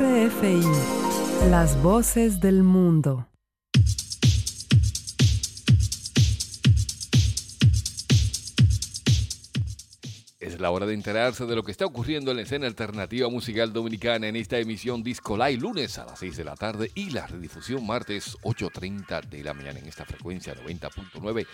RFI, las voces del mundo. Es la hora de enterarse de lo que está ocurriendo en la escena alternativa musical dominicana en esta emisión Disco Live lunes a las 6 de la tarde y la redifusión martes 8.30 de la mañana en esta frecuencia 90.9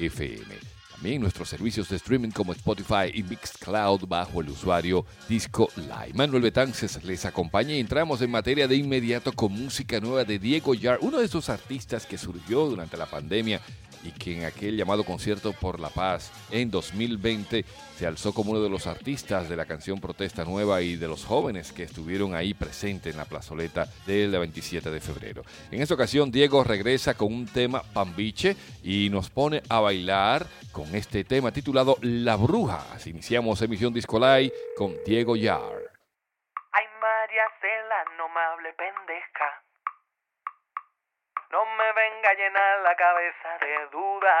FM. También nuestros servicios de streaming como Spotify y Mixcloud bajo el usuario Disco Live. Manuel Betances les acompaña y entramos en materia de inmediato con música nueva de Diego Yar, uno de esos artistas que surgió durante la pandemia y que en aquel llamado concierto por la paz en 2020 se alzó como uno de los artistas de la canción Protesta Nueva y de los jóvenes que estuvieron ahí presentes en la plazoleta del 27 de febrero. En esta ocasión Diego regresa con un tema Pambiche y nos pone a bailar con este tema titulado La Bruja. Así iniciamos emisión Discolay con Diego Yar. Ay María Cela, no me hable pendeja. No me venga a llenar la cabeza de duda.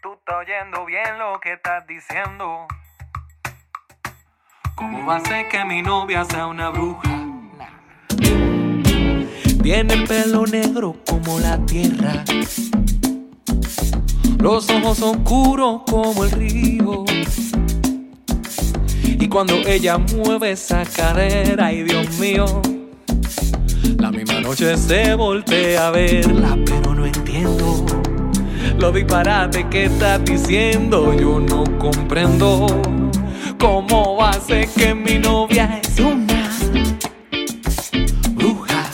Tú estás oyendo bien lo que estás diciendo. ¿Cómo va a ser que mi novia sea una bruja? Tiene el pelo negro como la tierra. Los ojos oscuros como el río. Y cuando ella mueve esa cadera, ay Dios mío la misma noche se voltea a verla, pero no entiendo lo disparate que estás diciendo. Yo no comprendo cómo ser que mi novia es una bruja,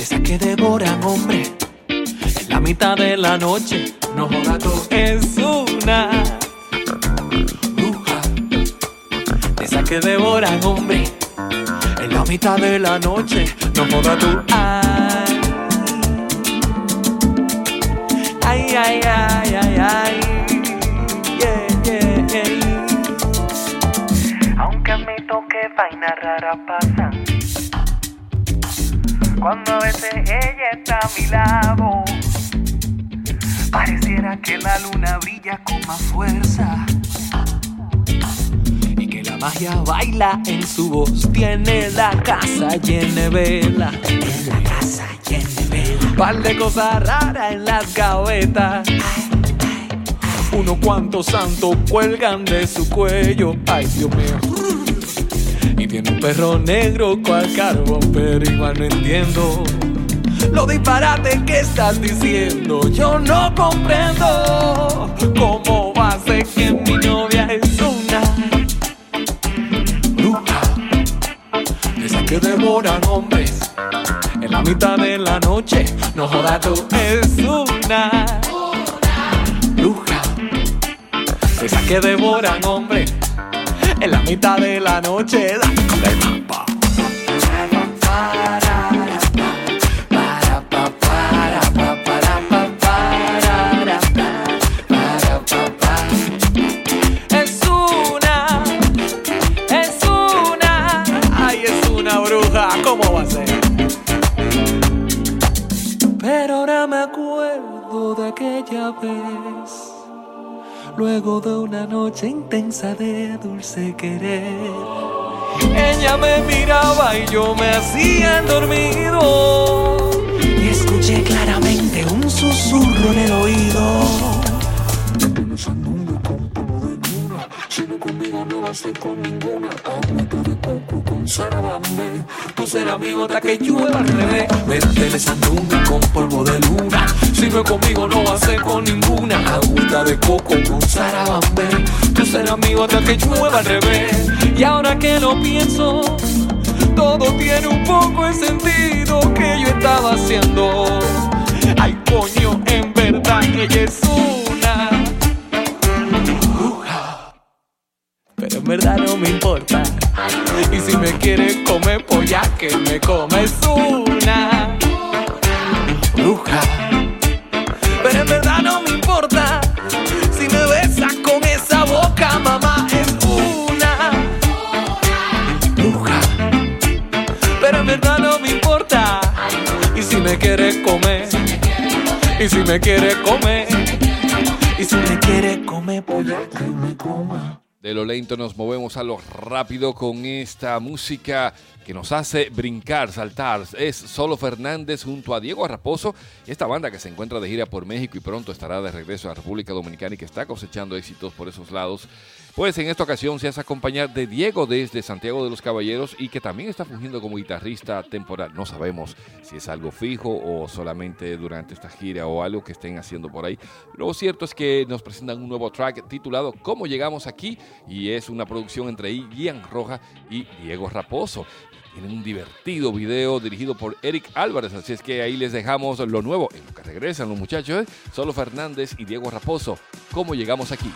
esa que devora hombre en la mitad de la noche. No jodas, es una bruja, esa que devora hombre en la mitad de la noche. No jodas tú. Ay, ay, ay, ay, ay. Yeah, yeah, yeah. Aunque admito que vainas raras pasan. Cuando a veces ella está a mi lado. Pareciera que la luna brilla con más fuerza magia baila en su voz. Tiene la casa llena de vela. Tiene la casa llena de vela. Par de cosas raras en las gavetas. Unos cuantos santos cuelgan de su cuello. Ay, Dios mío. Y tiene un perro negro cual carbón, pero igual no entiendo. Lo disparate que estás diciendo, yo no comprendo cómo va a ser que mi novia es una que devoran hombres en la mitad de la noche. No jodas tú, es una bruja. Esa que devoran hombres en la mitad de la noche. Dale, mapa. Luego de una noche intensa de dulce querer. Ella me miraba y yo me hacía dormido. Y escuché claramente un susurro en el oído. Ser con ninguna agüita de coco con sarabambe. Tú serás mi otra que llueva al revés. Métele sandunga con polvo de luna. Si no es conmigo no va con ninguna agüita de coco con sarabambe. Tú serás mi otra que llueva al revés. Y ahora que lo pienso, todo tiene un poco el sentido que yo estaba haciendo. Ay, coño, en verdad ella es en verdad no me importa. Y si me quieres comer, pues ya que me comes una bruja. Pero en verdad no me importa. Si me besas con esa boca, mamá, es una bruja. Pero en verdad no me importa. Y si me quieres comer, y si me quieres comer, y si me quieres comer, pues ya que me coma. De lo lento nos movemos a lo rápido con esta música que nos hace brincar, saltar. Es Solo Fernández junto a Diego Raposo, esta banda que se encuentra de gira por México y pronto estará de regreso a la República Dominicana y que está cosechando éxitos por esos lados. Pues en esta ocasión se hace acompañar de Diego desde Santiago de los Caballeros y que también está fungiendo como guitarrista temporal. No sabemos si es algo fijo o solamente durante esta gira o algo que estén haciendo por ahí. Lo cierto es que nos presentan un nuevo track titulado ¿Cómo llegamos aquí? y es una producción entre Ian Roja y Diego Raposo. Tienen un divertido video dirigido por Eric Álvarez, así es que ahí les dejamos lo nuevo en lo que regresan los muchachos, ¿eh? Solo Fernández y Diego Raposo. ¿Cómo llegamos aquí?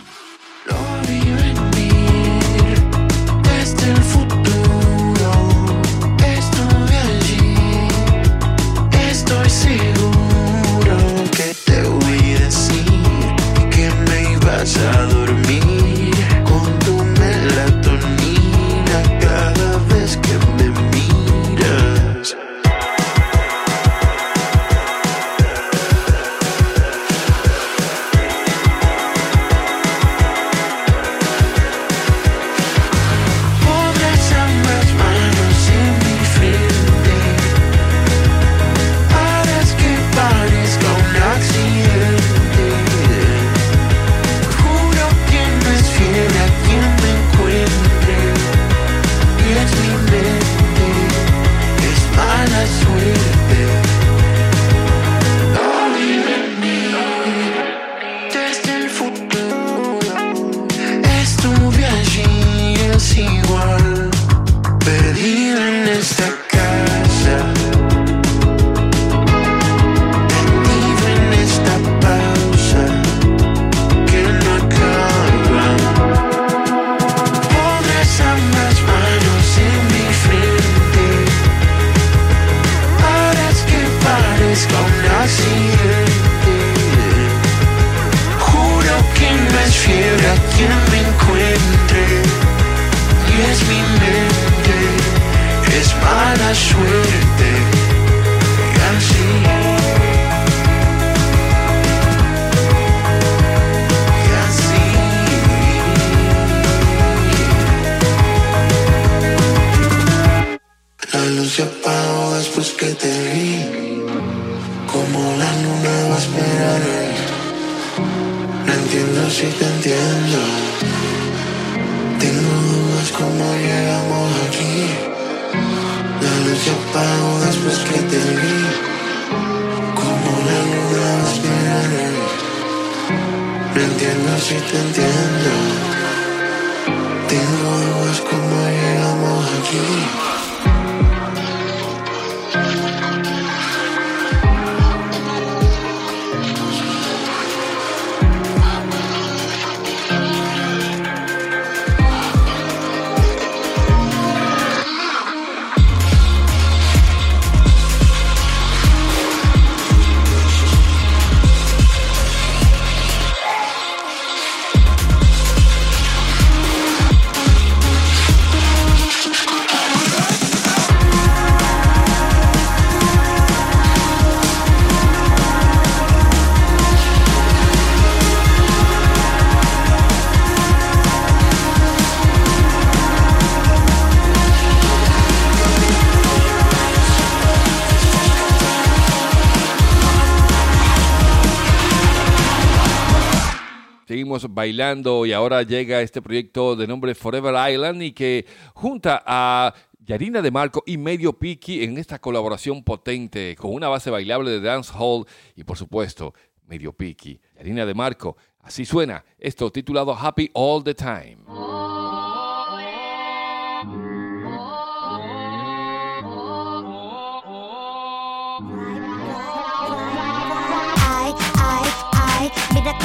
Seguimos bailando y ahora llega este proyecto de nombre Forever Island y que junta a Yarina de Marco y Medio Piki en esta colaboración potente con una base bailable de dancehall y por supuesto Medio Piki. Yarina de Marco, así suena esto titulado Happy All the Time.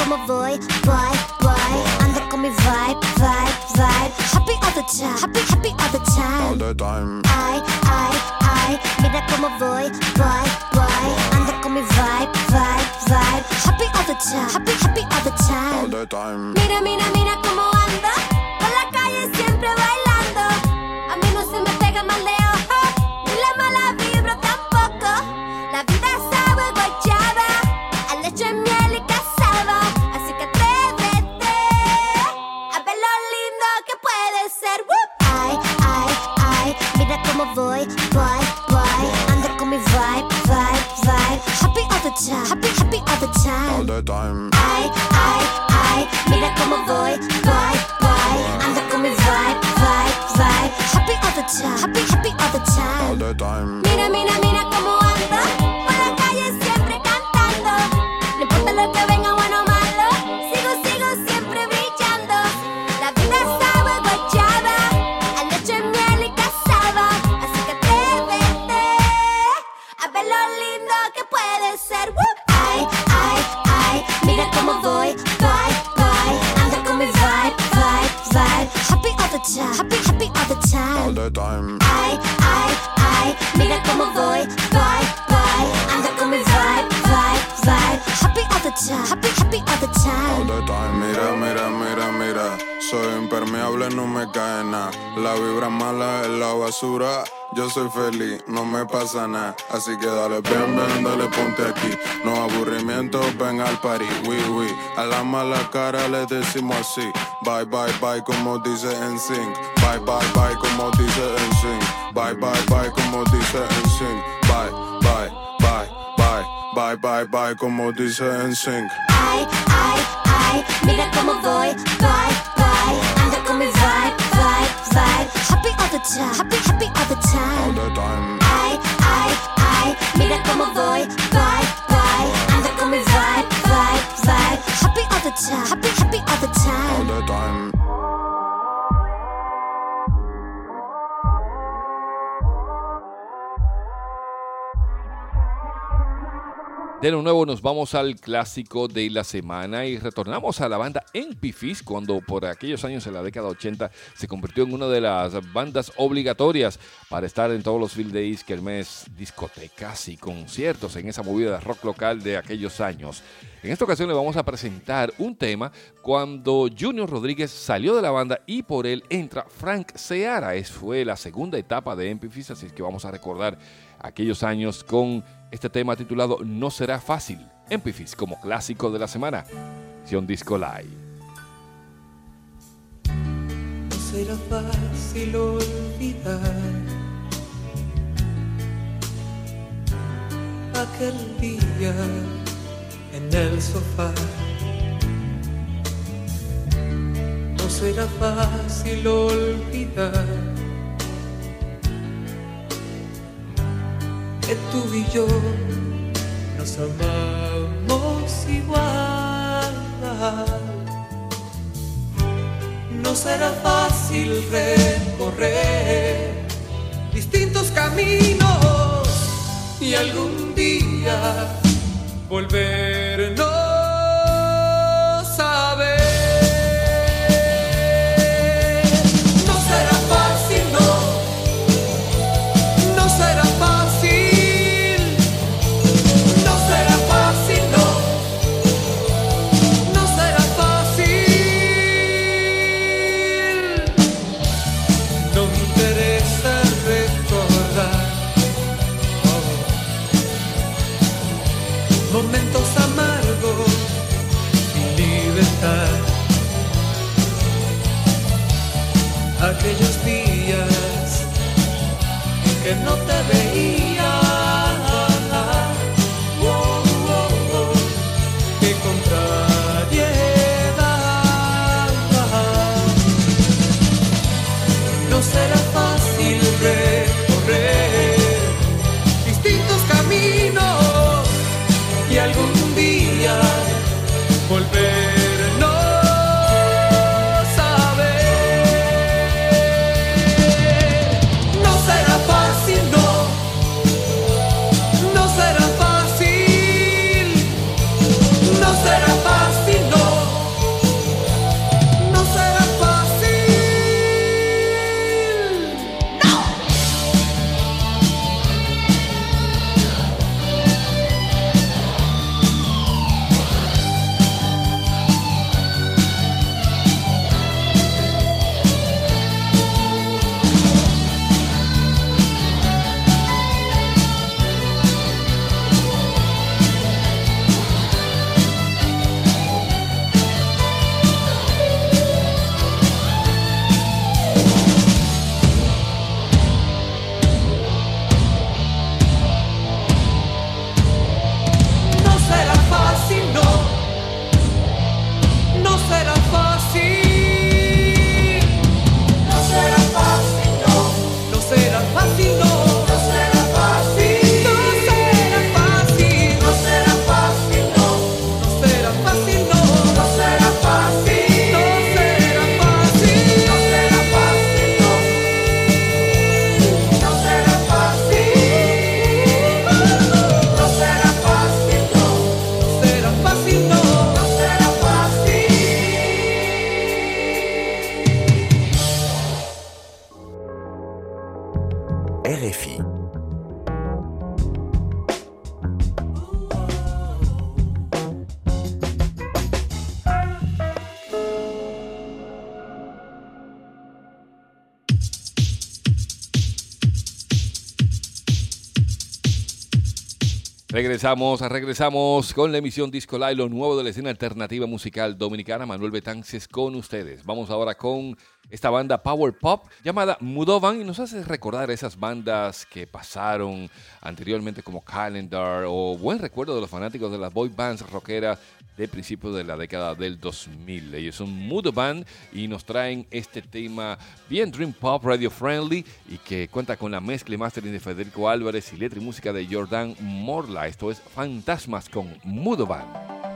Cómo voy, voy, voy. Ando con mi vibe, vibe, vibe. Happy all the time, happy, happy all the time. the time. Ay, ay, ay, mira cómo voy, voy, voy. Ando con mi vibe, vibe, vibe. Happy all the time, happy, happy all the time. the time. Mira, mira, mira cómo ando. Por la calle siempre bailando. Time, happy, happy all the time. All the time. Ay, ay, ay, mira cómo voy, voy, voy. Ando con mi vibe, vibe, vibe. Happy all the time, happy, happy all the All time. the time. Mira, mira, mira, mira. Soy impermeable, no me cae nada. La vibra mala es la basura. Yo soy feliz, no me pasa nada. Así que dale, ven, ven, dale, ponte aquí. No aburrimiento, ven al party. Oui, oui. A la mala cara le decimos así. Bye, bye, bye, como dice en. Bye, bye, bye, como dice en sync. Bye, bye, bye, como dice en. Bye, bye, bye, bye, bye, bye, bye, como dice en sync. Ay, ay, ay, mira cómo voy, voy, voy. Ando con mi vibe, vibe. Happy all the time, happy, happy all the All time. the time. Ay, ay, ay, mira cómo voy, voy, De nuevo nos vamos al clásico de la semana y retornamos a la banda Empifis cuando por aquellos años en la década 80 se convirtió en una de las bandas obligatorias para estar en todos los field days, mes discotecas y conciertos en esa movida de rock local de aquellos años. En esta ocasión le vamos a presentar un tema cuando Junior Rodríguez salió de la banda y por él entra Frank Seara. Es, fue la segunda etapa de Empifis, así es que vamos a recordar aquellos años con este tema titulado No será fácil, Empifis como clásico de la semana, Sion Disco Live. No será fácil olvidar aquel día en el sofá. No será fácil olvidar que tú y yo nos amamos igual. No será fácil recorrer distintos caminos y algún día volvernos Regresamos, regresamos con la emisión Disco Live, nuevo de la escena alternativa musical dominicana. Manuel Betances con ustedes. Vamos ahora con esta banda Power Pop llamada Mudovan y nos hace recordar esas bandas que pasaron anteriormente como Calendar o buen recuerdo de los fanáticos de las boy bands rockeras de principios de la década del 2000. Ellos son Mudovan y nos traen este tema bien Dream Pop, radio friendly y que cuenta con la mezcla y mastering de Federico Álvarez y letra y música de Jordan Morla. Esto es Fantasmas con Mudovan.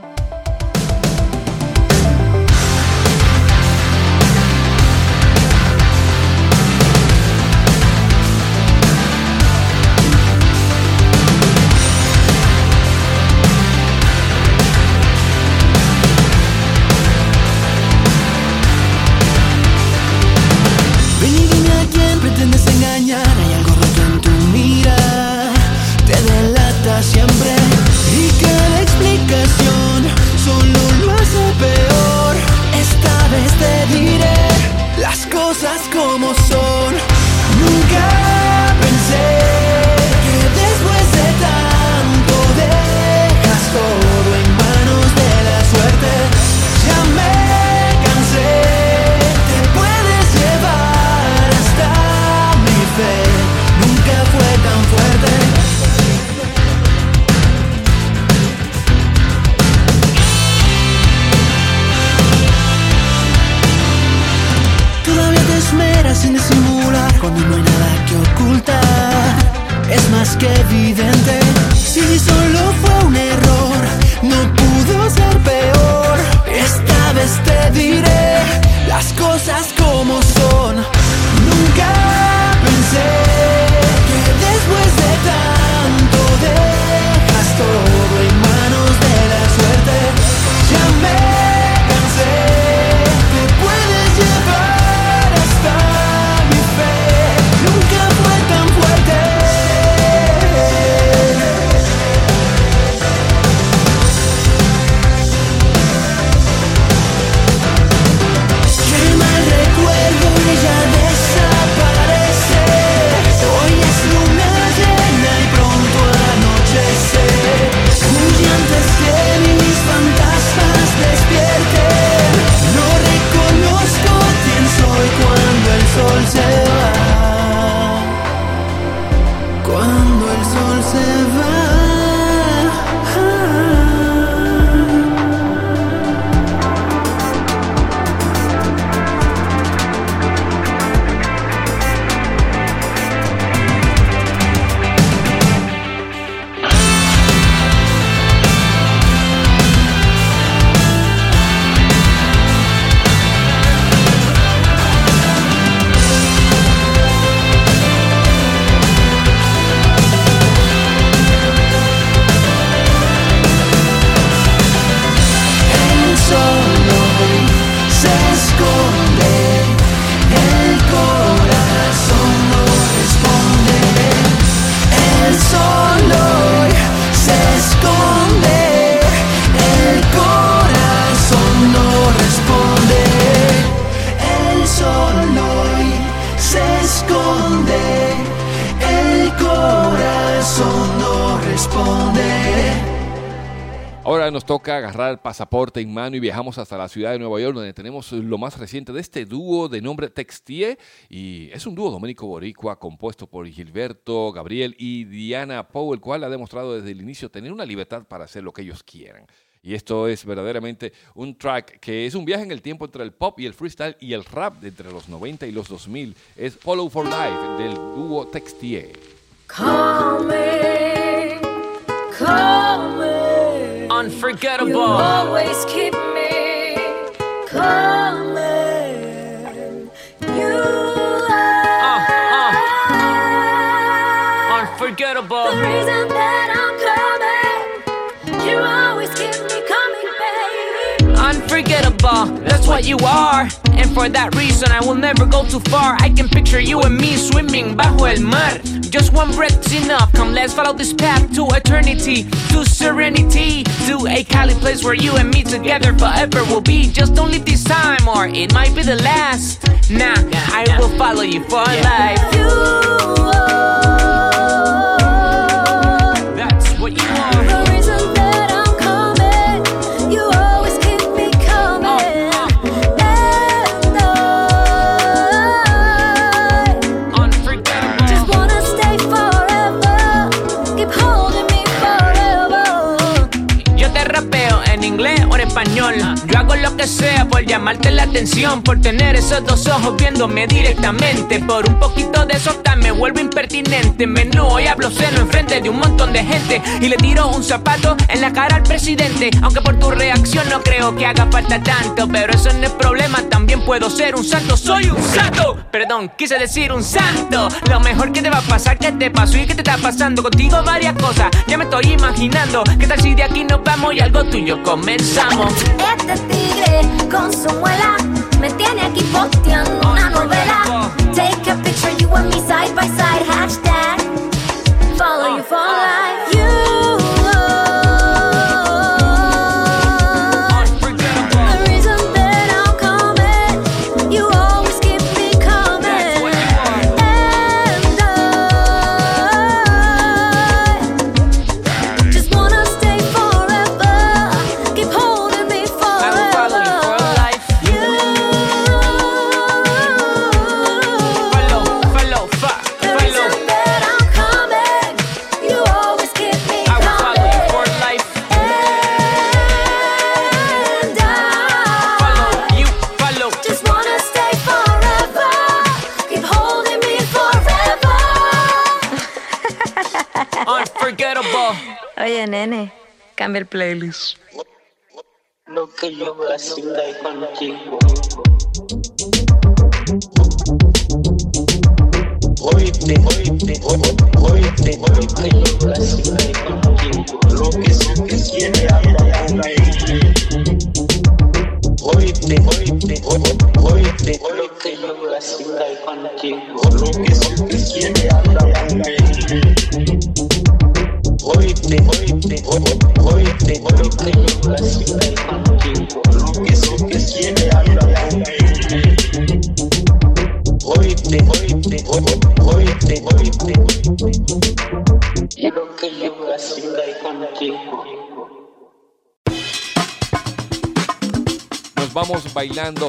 Agarrar el pasaporte en mano y viajamos hasta la ciudad de Nueva York, donde tenemos lo más reciente de este dúo de nombre Textie. Y es un dúo dominico boricua compuesto por Gilberto, Gabriel y Diana Poe, el cual ha demostrado desde el inicio tener una libertad para hacer lo que ellos quieran. Y esto es verdaderamente un track que es un viaje en el tiempo entre el pop y el freestyle y el rap de entre los 90 y los 2000. Es Follow for Life del dúo Textie. Unforgettable. You always keep me coming. You are uh, uh. unforgettable. The reason that I'm coming. You always keep me coming, baby. Unforgettable, that's what you are. And for that reason, I will never go too far. I can picture you and me swimming bajo el mar. Just one breath's enough. Come, let's follow this path to eternity, to serenity, to a Cali place where you and me together forever will be. Just don't leave this time, or it might be the last. Nah, I will follow you for life. That's sea por llamarte la atención, por tener esos dos ojos viéndome directamente. Por un poquito de sota me vuelvo impertinente. Menú y hablo seno enfrente de un montón de gente. Y le tiro un zapato en la cara al presidente. Aunque por tu reacción no creo que haga falta tanto. Pero eso no es problema, también puedo ser un santo. Soy un santo. Perdón, quise decir un santo. Lo mejor que te va a pasar, que te pasó y que te está pasando contigo varias cosas. Ya me estoy imaginando. ¿Qué tal si de aquí nos vamos y algo tuyo comenzamos? Este tigre con su muela me tiene aquí posteando una novela. Take a picture, you and me side by side. Hashtag follow you for el playlist. Que yo. Oíste, oíste, oíste, lo que se que quiere hablar con. Oíste, oíste, oíste, lo que yo.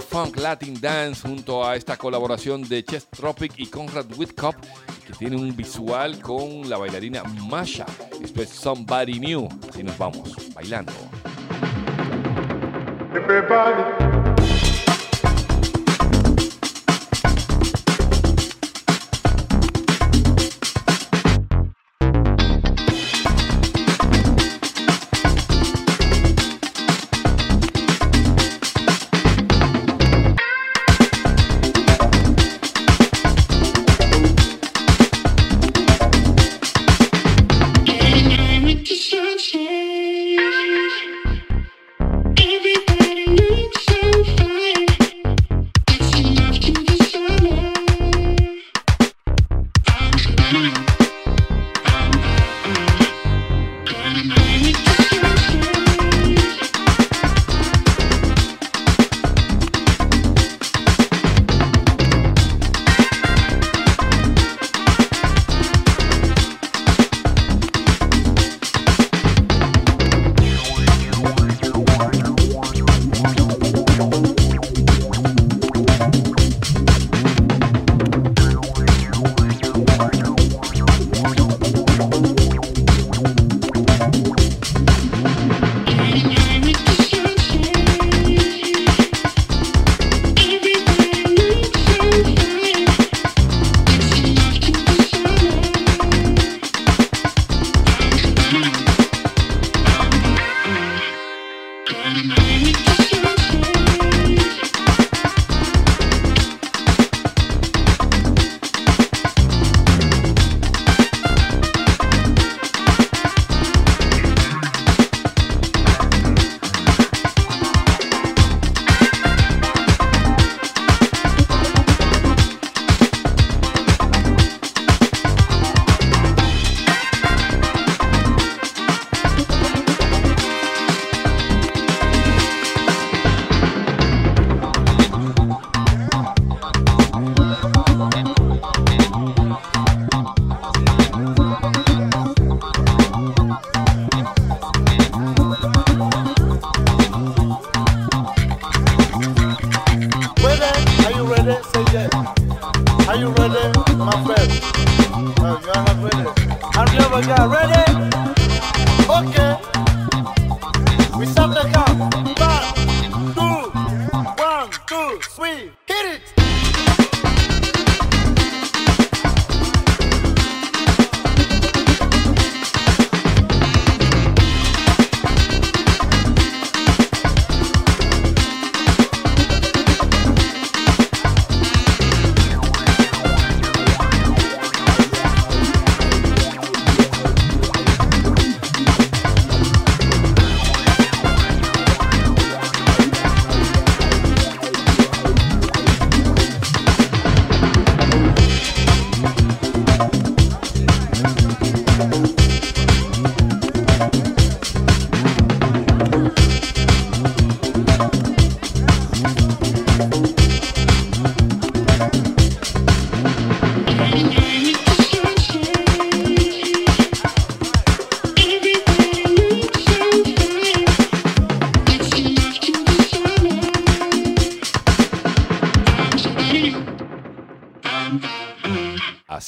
Funk Latin Dance junto a esta colaboración de Chess Tropic y Conrad Whitcup, que tiene un visual con la bailarina Masha. Esto es Somebody New. Así nos vamos, bailando.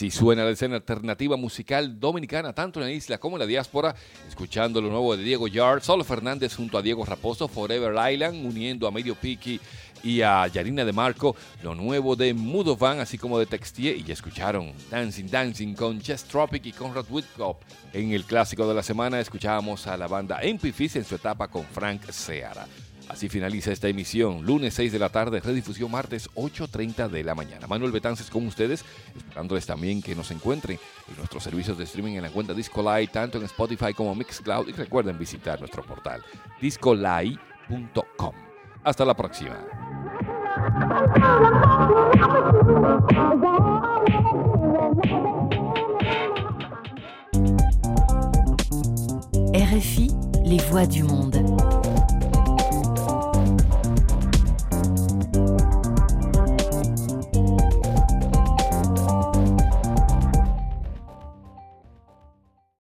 Así suena la escena alternativa musical dominicana, tanto en la isla como en la diáspora, escuchando lo nuevo de Diego Yard, Solo Fernández junto a Diego Raposo, Forever Island, uniendo a Medio Piki y a Yarina de Marco, lo nuevo de Mudovan, así como de Textier, y ya escucharon Dancing Dancing con Jess Tropic y Conrad Whitcop. En el clásico de la semana escuchábamos a la banda MP Fizz en su etapa con Frank Seara. Así finaliza esta emisión, lunes 6 de la tarde, redifusión martes 8.30 de la mañana. Manuel Betances con ustedes, esperándoles también que nos encuentren en nuestros servicios de streaming en la cuenta Discolite, tanto en Spotify como Mixcloud. Y recuerden visitar nuestro portal discolite.com. Hasta la próxima. RFI, les voix du monde.